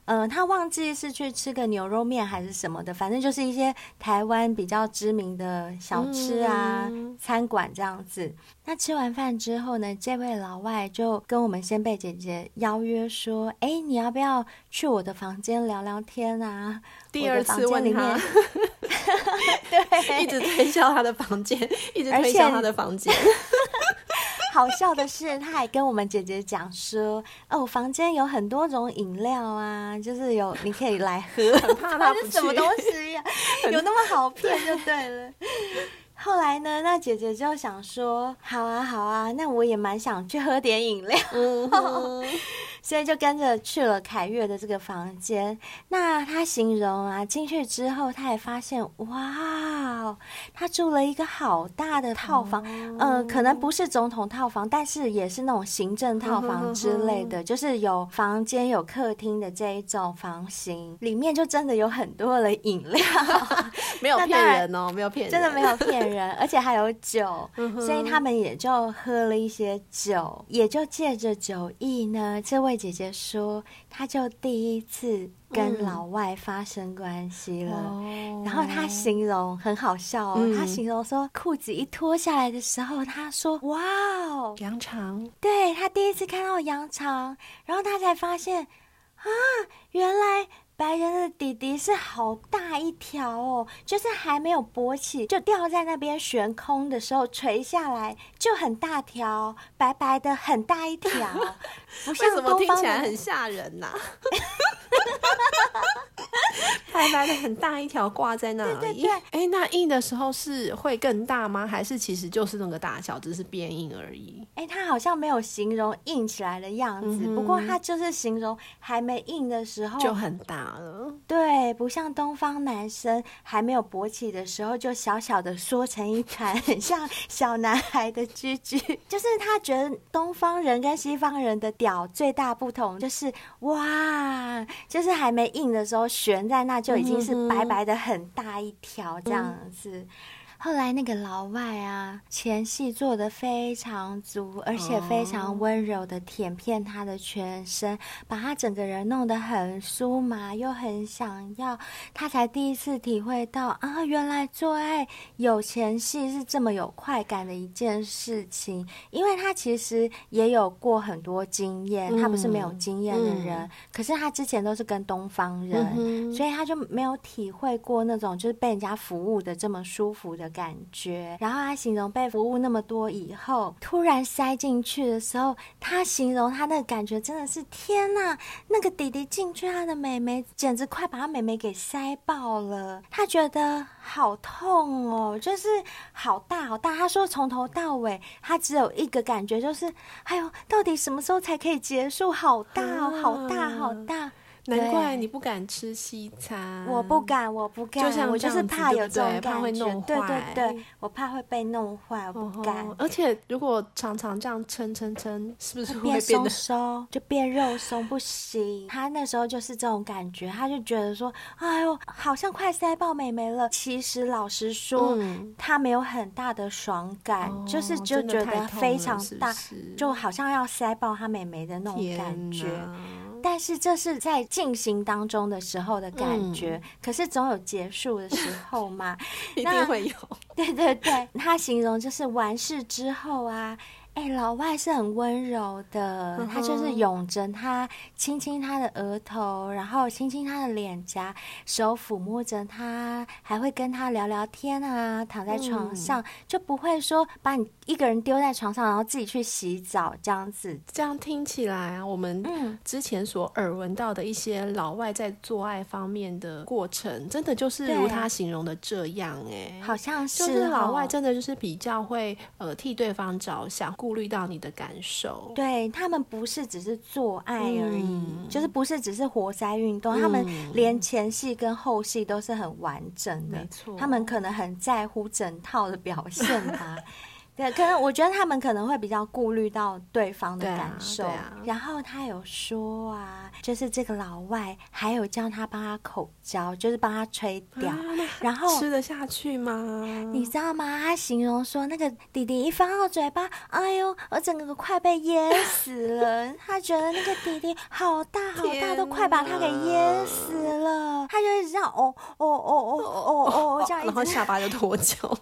嗯、呃，他忘记是去吃个牛肉面还是什么的，反正就是一些台湾比较知名的小吃啊、嗯、餐馆这样子。那吃完饭之后呢，这位老外就跟我们先辈姐姐邀约说：“哎，你要不要去我的房间聊聊天啊？”第二次问他，对，一直推销他的房间，一直推销他的房间。好笑的是，他还跟我们姐姐讲说：“哦，房间有很多种饮料啊，就是有你可以来喝。”很怕他 是什么东西呀、啊？有那么好骗就对了。后来呢，那姐姐就想说：“好啊，好啊，那我也蛮想去喝点饮料。嗯” 所以就跟着去了凯悦的这个房间。那他形容啊，进去之后，他也发现，哇，他住了一个好大的套房，嗯、呃，可能不是总统套房，但是也是那种行政套房之类的，就是有房间、有客厅的这一种房型。里面就真的有很多的饮料，没有骗人哦，没有骗人，真的没有骗人，而且还有酒，所以他们也就喝了一些酒，也就借着酒意呢，这位。姐姐说，她就第一次跟老外发生关系了。嗯、然后她形容很好笑哦，她、嗯、形容说，裤子一脱下来的时候，她说：“哇哦，羊肠。”对，她第一次看到羊肠，然后她才发现啊，原来。白人的弟弟是好大一条哦，就是还没有勃起就吊在那边悬空的时候垂下来就很大条，白白的很大一条，不像东么听起来很吓人呐、啊？白白的很大一条挂在那里。对对对。哎、欸，那硬的时候是会更大吗？还是其实就是那个大小，只是变硬而已？哎、欸，他好像没有形容硬起来的样子，嗯、不过他就是形容还没硬的时候就很大了。对，不像东方男生还没有勃起的时候就小小的缩成一团，很像小男孩的居居。就是他觉得东方人跟西方人的屌最大不同就是哇，就是还没硬的时候悬在那就已经是白白的很大一条这样子。嗯后来那个老外啊，前戏做的非常足，而且非常温柔的舔遍他的全身，把他整个人弄得很酥麻，又很想要。他才第一次体会到啊，原来做爱有前戏是这么有快感的一件事情。因为他其实也有过很多经验，他不是没有经验的人，嗯嗯、可是他之前都是跟东方人，嗯、所以他就没有体会过那种就是被人家服务的这么舒服的。感觉，然后他形容被服务那么多以后，突然塞进去的时候，他形容他那感觉真的是天哪！那个弟弟进去他的美眉，简直快把他美眉给塞爆了。他觉得好痛哦，就是好大好大。他说从头到尾，他只有一个感觉，就是哎呦，到底什么时候才可以结束？好大哦，好大，好大。难怪你不敢吃西餐，我不敢，我不敢，就像我就是怕有这种感觉，怕会弄坏，对对对，我怕会被弄坏，我不敢。而且如果常常这样撑撑撑，是不是会变松松，就变肉松？不行，他那时候就是这种感觉，他就觉得说，哎呦，好像快塞爆美眉了。其实老实说，嗯、他没有很大的爽感，哦、就是就觉得非常大，就好像要塞爆他美眉的那种感觉。但是这是在进行当中的时候的感觉，嗯、可是总有结束的时候嘛，一定会有。对对对，他形容就是完事之后啊。哎，老外是很温柔的，嗯、他就是拥着他，亲亲他的额头，然后亲亲他的脸颊，手抚摸着他，还会跟他聊聊天啊。躺在床上、嗯、就不会说把你一个人丢在床上，然后自己去洗澡这样子。这样听起来啊，我们之前所耳闻到的一些老外在做爱方面的过程，真的就是如他形容的这样哎，好像是，就是老外真的就是比较会呃替对方着想。顾虑到你的感受，对，他们不是只是做爱而已，嗯、就是不是只是活塞运动，嗯、他们连前戏跟后戏都是很完整的。没错，他们可能很在乎整套的表现吧。对，可能我觉得他们可能会比较顾虑到对方的感受。啊啊、然后他有说啊，就是这个老外还有叫他帮他口交，就是帮他吹掉，啊、然后吃得下去吗？你知道吗？他形容说那个弟弟一放到嘴巴，哎呦，我整个快被淹死了。他觉得那个弟弟好大好大，都快把他给淹死了。他就一直这样哦哦哦哦哦哦这样，然后下巴就脱臼。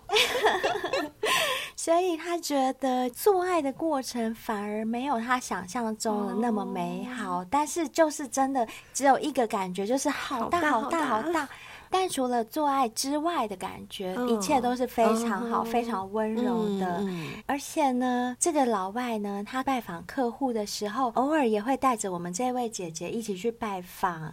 所以他觉得做爱的过程反而没有他想象中的那么美好，哦、但是就是真的只有一个感觉，就是好大好大好大。好大但除了做爱之外的感觉，一切都是非常好、非常温柔的。而且呢，这个老外呢，他拜访客户的时候，偶尔也会带着我们这位姐姐一起去拜访，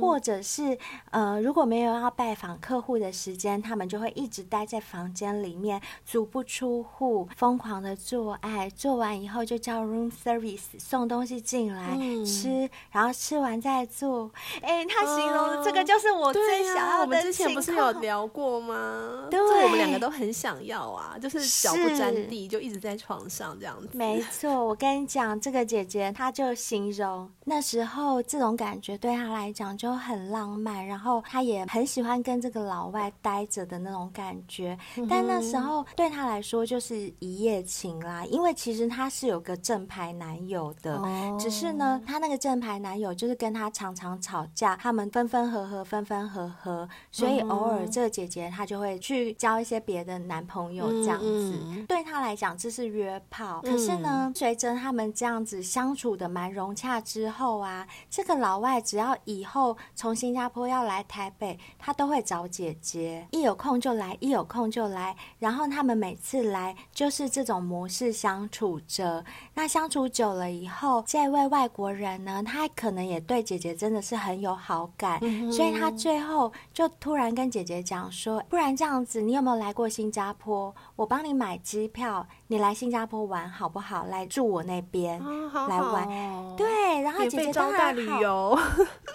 或者是呃，如果没有要拜访客户的时间，他们就会一直待在房间里面，足不出户，疯狂的做爱。做完以后就叫 room service 送东西进来吃，然后吃完再做。哎，他形容的这个就是我最想。啊，我们之前不是有聊过吗？对，我们两个都很想要啊，就是脚不沾地，就一直在床上这样子。没错，我跟你讲，这个姐姐她就形容那时候这种感觉对她来讲就很浪漫，然后她也很喜欢跟这个老外待着的那种感觉。但那时候对她来说就是一夜情啦，因为其实她是有个正牌男友的，只是呢，她那个正牌男友就是跟她常常吵架，他们分分合合，分分合合。所以偶尔这个姐姐她就会去交一些别的男朋友这样子，对她来讲这是约炮。可是呢，随着他们这样子相处的蛮融洽之后啊，这个老外只要以后从新加坡要来台北，他都会找姐姐，一有空就来，一有空就来。然后他们每次来就是这种模式相处着。那相处久了以后，这位外国人呢，他可能也对姐姐真的是很有好感，嗯、所以他最后。就突然跟姐姐讲说，不然这样子，你有没有来过新加坡？我帮你买机票，你来新加坡玩好不好？来住我那边，来玩。对，然后姐姐当然好。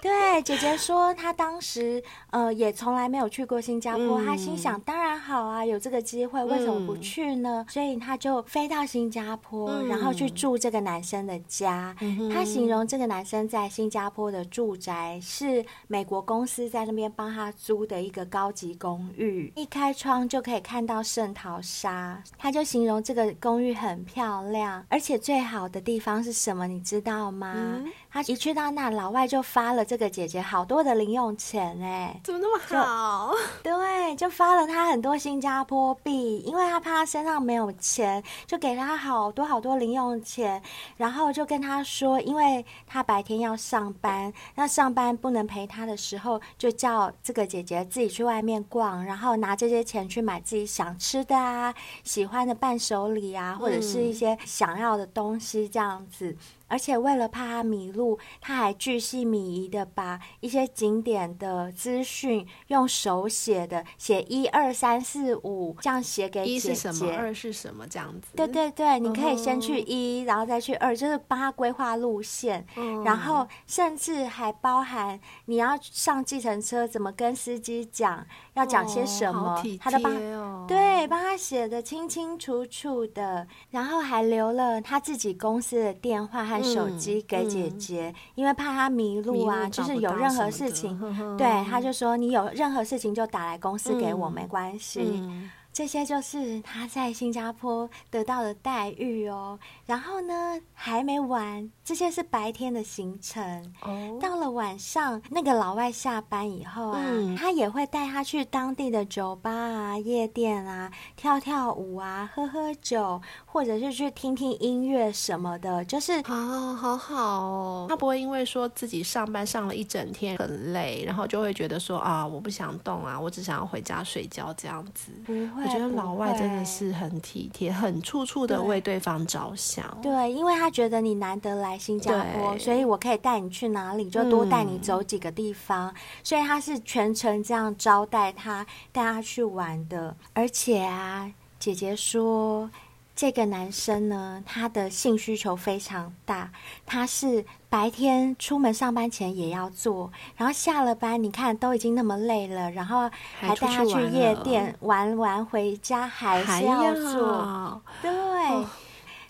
对，姐姐说她当时呃也从来没有去过新加坡，嗯、她心想当然好啊，有这个机会，为什么不去呢？嗯、所以她就飞到新加坡，嗯、然后去住这个男生的家。她、形容这个男生在新加坡的住宅是美国公司在那边帮他租的一个高级公寓，一开窗就可以看到圣淘沙。他就形容这个公寓很漂亮，而且最好的地方是什么？你知道吗？他一去到那，老外就发了这个姐姐好多的零用钱，哎，怎么那么好？对，就发了她很多新加坡币，因为他怕他身上没有钱，就给他好多好多零用钱，然后就跟他说，因为他白天要上班，那上班不能陪他的时候，就叫这个姐姐自己去外面逛，然后拿这些钱去买自己想吃的啊、喜欢的伴手礼啊，或者是一些想要的东西这样子。而且为了怕他迷路，他还巨细靡遗的把一些景点的资讯用手写的，写一二三四五这样写给姐姐。一是什么？二是什么？这样子。对对对，你可以先去一，然后再去二，就是帮他规划路线。嗯。然后甚至还包含你要上计程车，怎么跟司机讲，要讲些什么，他都帮对帮他写的清清楚楚的，然后还留了他自己公司的电话和。手机给姐姐，因为怕她迷路啊，路就是有任何事情，对，他就说你有任何事情就打来公司给我，嗯、没关系。嗯这些就是他在新加坡得到的待遇哦。然后呢，还没完，这些是白天的行程。哦，到了晚上，那个老外下班以后啊，嗯、他也会带他去当地的酒吧啊、夜店啊，跳跳舞啊，喝喝酒，或者是去听听音乐什么的。就是啊，好好哦。他不会因为说自己上班上了一整天很累，然后就会觉得说啊，我不想动啊，我只想要回家睡觉这样子。不会。我觉得老外真的是很体贴，很处处的为对方着想。对，对，因为他觉得你难得来新加坡，所以我可以带你去哪里，就多带你走几个地方。嗯、所以他是全程这样招待他，带他去玩的。而且啊，姐姐说。这个男生呢，他的性需求非常大，他是白天出门上班前也要做，然后下了班，你看都已经那么累了，然后还带他去夜店玩完回家还是要做，要。对。哦。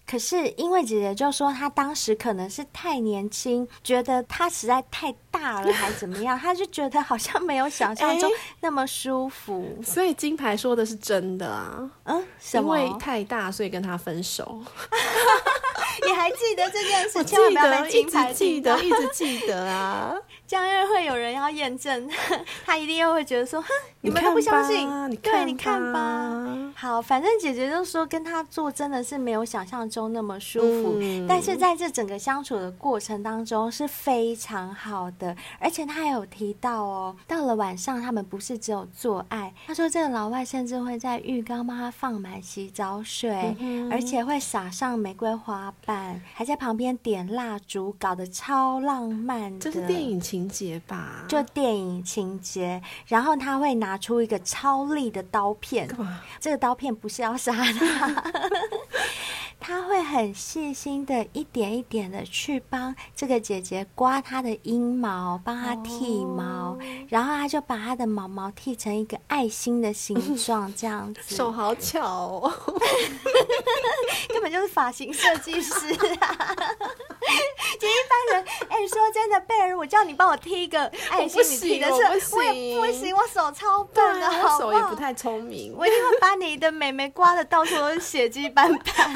可是因为姐姐就说，她当时可能是太年轻，觉得他实在太大了，还怎么样，他就觉得好像没有想象中那么舒服。欸、所以金牌说的是真的啊，嗯，因为太大，所以跟他分手。你还记得这件事？千万不要被金牌记得，一直记得啊！这样又会有人要验证，他一定又会觉得说，哼，你们都不相信，你对，你看吧。好，反正姐姐就说跟他做真的是没有想象中那么舒服，嗯、但是在这整个相处的过程当中是非常好的，而且他还有提到哦，到了晚上他们不是只有做爱，他说这个老外甚至会在浴缸帮他放满洗澡水，嗯、而且会撒上玫瑰花瓣，还在旁边点蜡烛，搞得超浪漫的。这是电影情节吧？就电影情节，然后他会拿出一个超利的刀片，这个刀片不是要杀他。他会很细心的一点一点的去帮这个姐姐刮她的阴毛，帮她剃毛，哦、然后他就把她的毛毛剃成一个爱心的形状，这样子。手好巧哦，根本就是发型设计师啊！其实一般人，哎、欸，说真的，贝儿，我叫你帮我剃一个爱心，你剃的是，我，我也不行，我手超笨的，好不好？手也不太聪明，我一定会把你的美眉刮的到处都是血迹斑斑。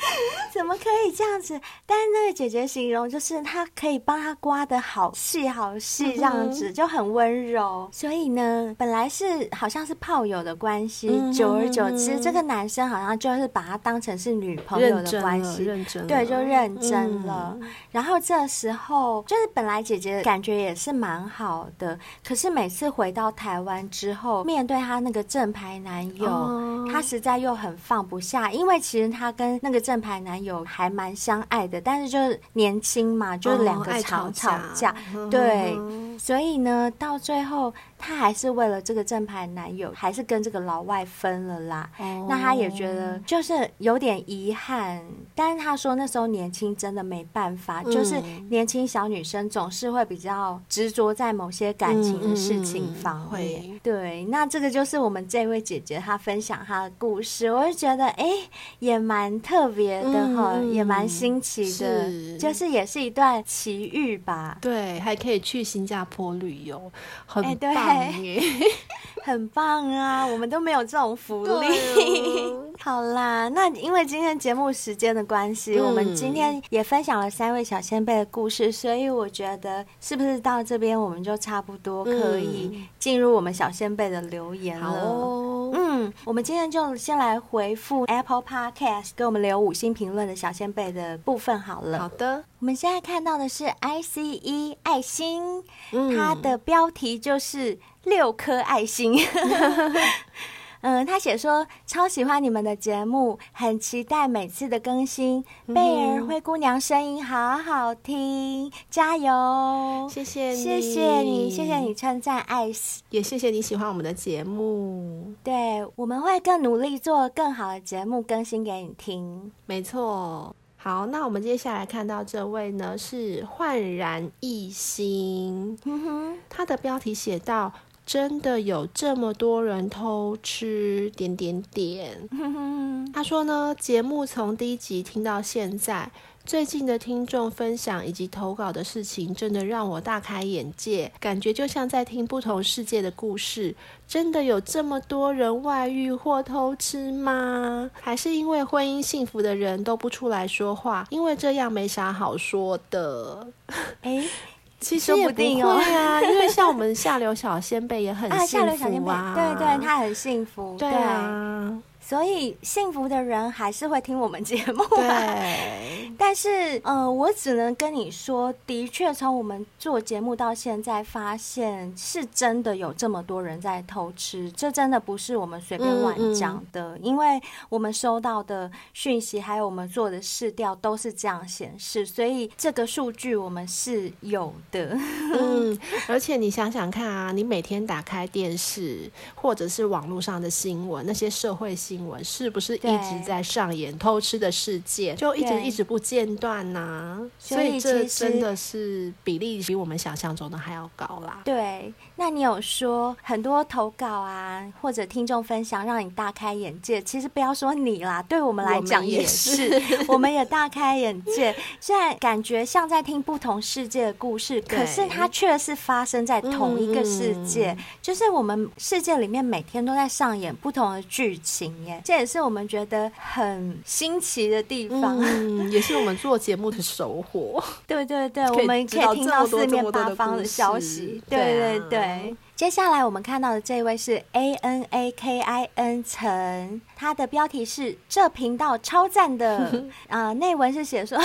怎么可以这样子？但是那个姐姐形容就是她可以帮她刮的好细好细，这样子就很温柔。所以呢，本来是好像是炮友的关系，久而久之，这个男生好像就是把她当成是女朋友的关系，认真，对，就认真了。然后这时候就是本来姐姐感觉也是蛮好的，可是每次回到台湾之后，面对她那个正牌男友，她实在又很放不下，因为其实她跟那个正牌男友还蛮相爱的，但是就是年轻嘛，就是两个吵吵架，对，所以呢，到最后。她还是为了这个正牌男友，还是跟这个老外分了啦。Oh. 那她也觉得就是有点遗憾，但是她说那时候年轻真的没办法，嗯、就是年轻小女生总是会比较执着在某些感情的事情方面。嗯、对，那这个就是我们这位姐姐她分享她的故事，我就觉得哎、欸，也蛮特别的哈，嗯、也蛮新奇的，是就是也是一段奇遇吧。对，还可以去新加坡旅游，很棒。欸对 很棒啊！我们都没有这种福利。好啦，那因为今天节目时间的关系，嗯、我们今天也分享了三位小仙贝的故事，所以我觉得是不是到这边我们就差不多可以进入我们小仙贝的留言了？哦，嗯，我们今天就先来回复 Apple Podcast 给我们留五星评论的小仙贝的部分好了。好的，我们现在看到的是 ICE 爱心，嗯、它的标题就是。六颗爱心，嗯，他写说超喜欢你们的节目，很期待每次的更新。贝儿灰姑娘声音好好听，加油！谢谢你，谢谢你，谢谢你称赞爱死，也谢谢你喜欢我们的节目。对，我们会更努力做更好的节目，更新给你听。没错。好，那我们接下来看到这位呢，是焕然一新，嗯他的标题写到。真的有这么多人偷吃点点点。他说呢，节目从第一集听到现在，最近的听众分享以及投稿的事情，真的让我大开眼界，感觉就像在听不同世界的故事。真的有这么多人外遇或偷吃吗？还是因为婚姻幸福的人都不出来说话，因为这样没啥好说的？诶其实也不定哦，对啊，因为像我们下流小仙贝也很幸 福啊，啊。对对，他很幸福，对啊。所以幸福的人还是会听我们节目，对。但是，呃，我只能跟你说，的确，从我们做节目到现在，发现是真的有这么多人在偷吃，这真的不是我们随便乱讲的，嗯嗯，因为我们收到的讯息还有我们做的试调都是这样显示，所以这个数据我们是有的。嗯，而且你想想看啊，你每天打开电视或者是网络上的新闻，那些社会新新闻，是不是一直在上演偷吃的事件，就一直一直不间断呐？所以这真的是比例比我们想象中的还要高啦。对，那你有说很多投稿啊，或者听众分享让你大开眼界？其实不要说你啦，对我们来讲也是，我们，也大开眼界。现在感觉像在听不同世界的故事，可是它却是发生在同一个世界，嗯、就是我们世界里面每天都在上演不同的剧情耶。这也是我们觉得很新奇的地方，嗯、也是我们做节目的收获。对 对对，我们可以听到四面八方的消息。对对对。对接下来我们看到的这位是 A N A K I N 陈，他的标题是“这频道超赞的 ”，啊，内文是写说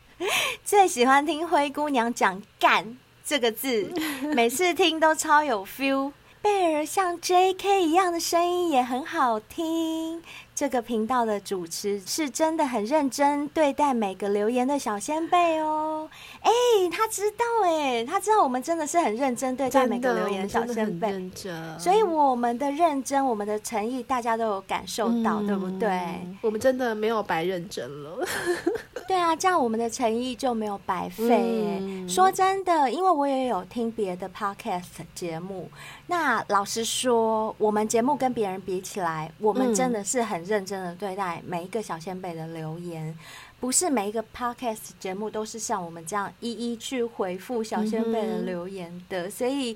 最喜欢听灰姑娘讲“干”这个字，每次听都超有 feel。贝儿像 J K 一样的声音也很好听。这个频道的主持是真的很认真对待每个留言的小仙贝哦。哎，他知道哎，他知道我们真的是很认真对待每个留言的小仙贝，所以我们的认真，我们的诚意，大家都有感受到，嗯、对不对？我们真的没有白认真了。对啊，这样我们的诚意就没有白费。说真的，因为我也有听别的 podcast 节目，那老实说，我们节目跟别人比起来，我们真的是很认真的对待每一个小先辈的留言。不是每一个 podcast 节目都是像我们这样一一去回复小仙辈的留言的，所以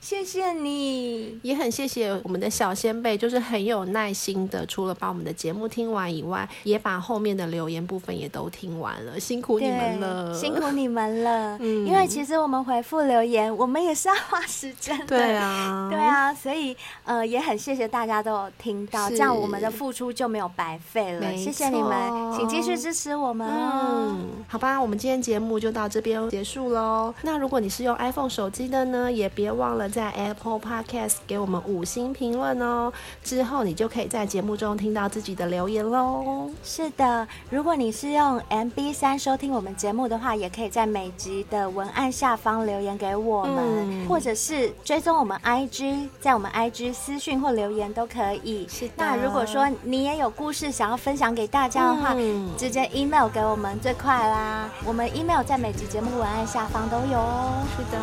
谢谢你，也很谢谢我们的小仙贝，就是很有耐心的，除了把我们的节目听完以外，也把后面的留言部分也都听完了，辛苦你们了，辛苦你们了。嗯，因为其实我们回复留言，我们也是要花时间的，对啊，对啊，所以呃也很谢谢大家都有听到，这样我们的付出就没有白费了，谢谢你们，请继续支持我。我们嗯，好吧，我们今天节目就到这边结束喽。那如果你是用 iPhone 手机的呢，也别忘了在 Apple Podcast 给我们五星评论哦。之后你就可以在节目中听到自己的留言喽。是的，如果你是用 MB 三收听我们节目的话，也可以在每集的文案下方留言给我们，嗯、或者是追踪我们 IG，在我们 IG 私讯或留言都可以。是的。那如果说你也有故事想要分享给大家的话，嗯、直接 email。Email 给我们最快啦，我们 email 在每集节目文案下方都有哦。是的，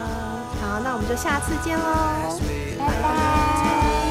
好，那我们就下次见喽，拜拜。